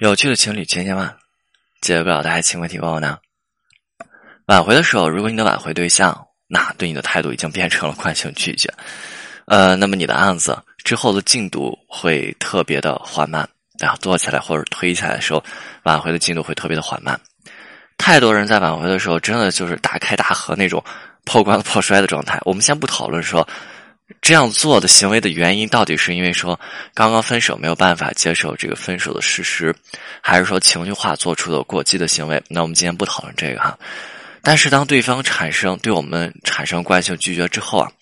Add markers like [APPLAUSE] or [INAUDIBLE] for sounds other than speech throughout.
有趣的情侣千千万，解决不了的爱情问题问我呢。挽回的时候，如果你的挽回对象那对你的态度已经变成了惯性拒绝，呃，那么你的案子之后的进度会特别的缓慢，然后做起来或者推起来的时候，挽回的进度会特别的缓慢。太多人在挽回的时候，真的就是大开大合那种破罐子破摔的状态。我们先不讨论说。这样做的行为的原因，到底是因为说刚刚分手没有办法接受这个分手的事实，还是说情绪化做出的过激的行为？那我们今天不讨论这个哈。但是当对方产生对我们产生惯性拒绝之后啊，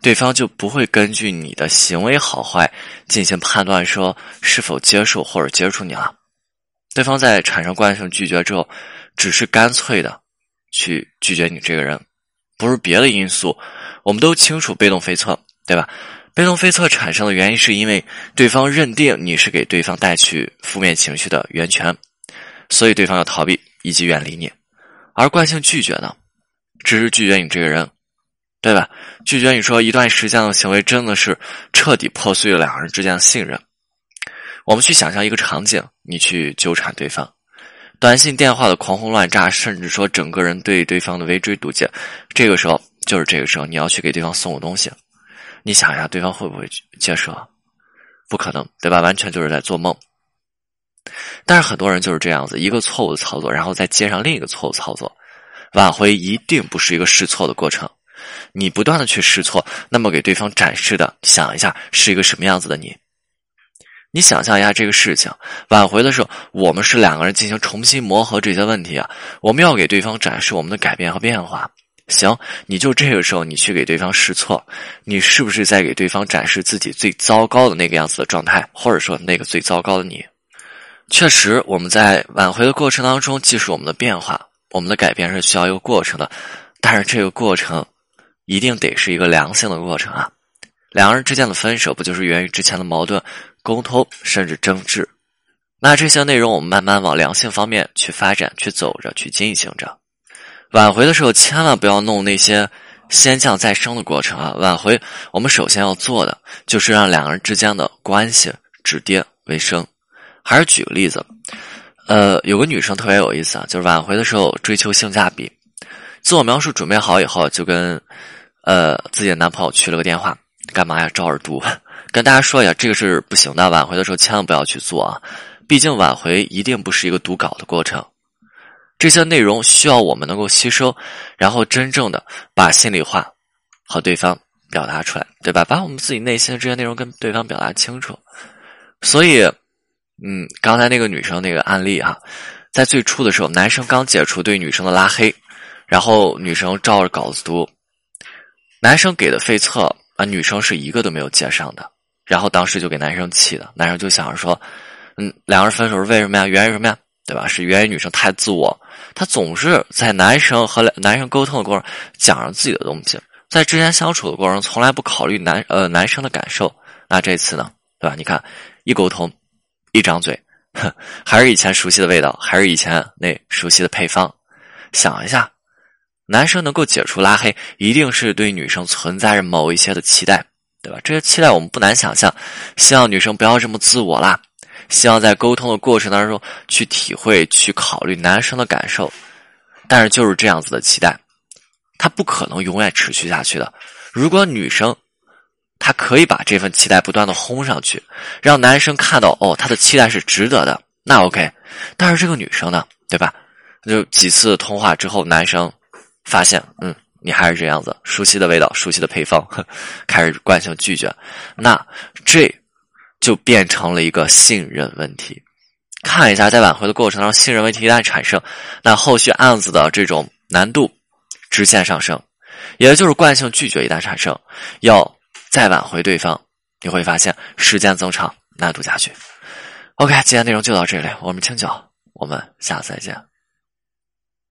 对方就不会根据你的行为好坏进行判断，说是否接受或者接触你了。对方在产生惯性拒绝之后，只是干脆的去拒绝你这个人，不是别的因素。我们都清楚被动飞测，对吧？被动飞测产生的原因是因为对方认定你是给对方带去负面情绪的源泉，所以对方要逃避以及远离你。而惯性拒绝呢，只是拒绝你这个人，对吧？拒绝你说一段时间的行为真的是彻底破碎了两个人之间的信任。我们去想象一个场景，你去纠缠对方，短信、电话的狂轰乱炸，甚至说整个人对对方的围追堵截，这个时候。就是这个时候，你要去给对方送个东西，你想一下，对方会不会接受？不可能，对吧？完全就是在做梦。但是很多人就是这样子，一个错误的操作，然后再接上另一个错误操作。挽回一定不是一个试错的过程，你不断的去试错，那么给对方展示的，想一下是一个什么样子的你？你想象一下这个事情，挽回的时候，我们是两个人进行重新磨合这些问题啊，我们要给对方展示我们的改变和变化。行，你就这个时候，你去给对方试错，你是不是在给对方展示自己最糟糕的那个样子的状态，或者说那个最糟糕的你？确实，我们在挽回的过程当中，既是我们的变化，我们的改变是需要一个过程的，但是这个过程一定得是一个良性的过程啊！两个人之间的分手，不就是源于之前的矛盾、沟通，甚至争执？那这些内容，我们慢慢往良性方面去发展、去走着、去进行着。挽回的时候，千万不要弄那些先降再升的过程啊！挽回，我们首先要做的就是让两个人之间的关系止跌为升。还是举个例子，呃，有个女生特别有意思啊，就是挽回的时候追求性价比，自我描述准备好以后，就跟呃自己的男朋友去了个电话，干嘛呀？招耳毒。跟大家说一下，这个是不行的，挽回的时候千万不要去做啊！毕竟挽回一定不是一个读稿的过程。这些内容需要我们能够吸收，然后真正的把心里话和对方表达出来，对吧？把我们自己内心的这些内容跟对方表达清楚。所以，嗯，刚才那个女生那个案例哈，在最初的时候，男生刚解除对女生的拉黑，然后女生照着稿子读，男生给的费测女生是一个都没有接上的，然后当时就给男生气的，男生就想着说，嗯，两个人分手是为什么呀？源于什么呀？对吧？是源于女生太自我，她总是在男生和男生沟通的过程讲着自己的东西，在之前相处的过程从来不考虑男呃男生的感受。那这次呢？对吧？你看一沟通，一张嘴，哼 [LAUGHS] 还是以前熟悉的味道，还是以前那熟悉的配方。想一下，男生能够解除拉黑，一定是对女生存在着某一些的期待，对吧？这些期待我们不难想象，希望女生不要这么自我啦。希望在沟通的过程当中去体会、去考虑男生的感受，但是就是这样子的期待，他不可能永远持续下去的。如果女生她可以把这份期待不断的轰上去，让男生看到哦，他的期待是值得的，那 OK。但是这个女生呢，对吧？就几次通话之后，男生发现，嗯，你还是这样子，熟悉的味道，熟悉的配方，[LAUGHS] 开始惯性拒绝，那这。就变成了一个信任问题。看一下，在挽回的过程当中，信任问题一旦产生，那后续案子的这种难度直线上升，也就是惯性拒绝一旦产生，要再挽回对方，你会发现时间增长，难度加剧。OK，今天内容就到这里，我们清酒，我们下次再见。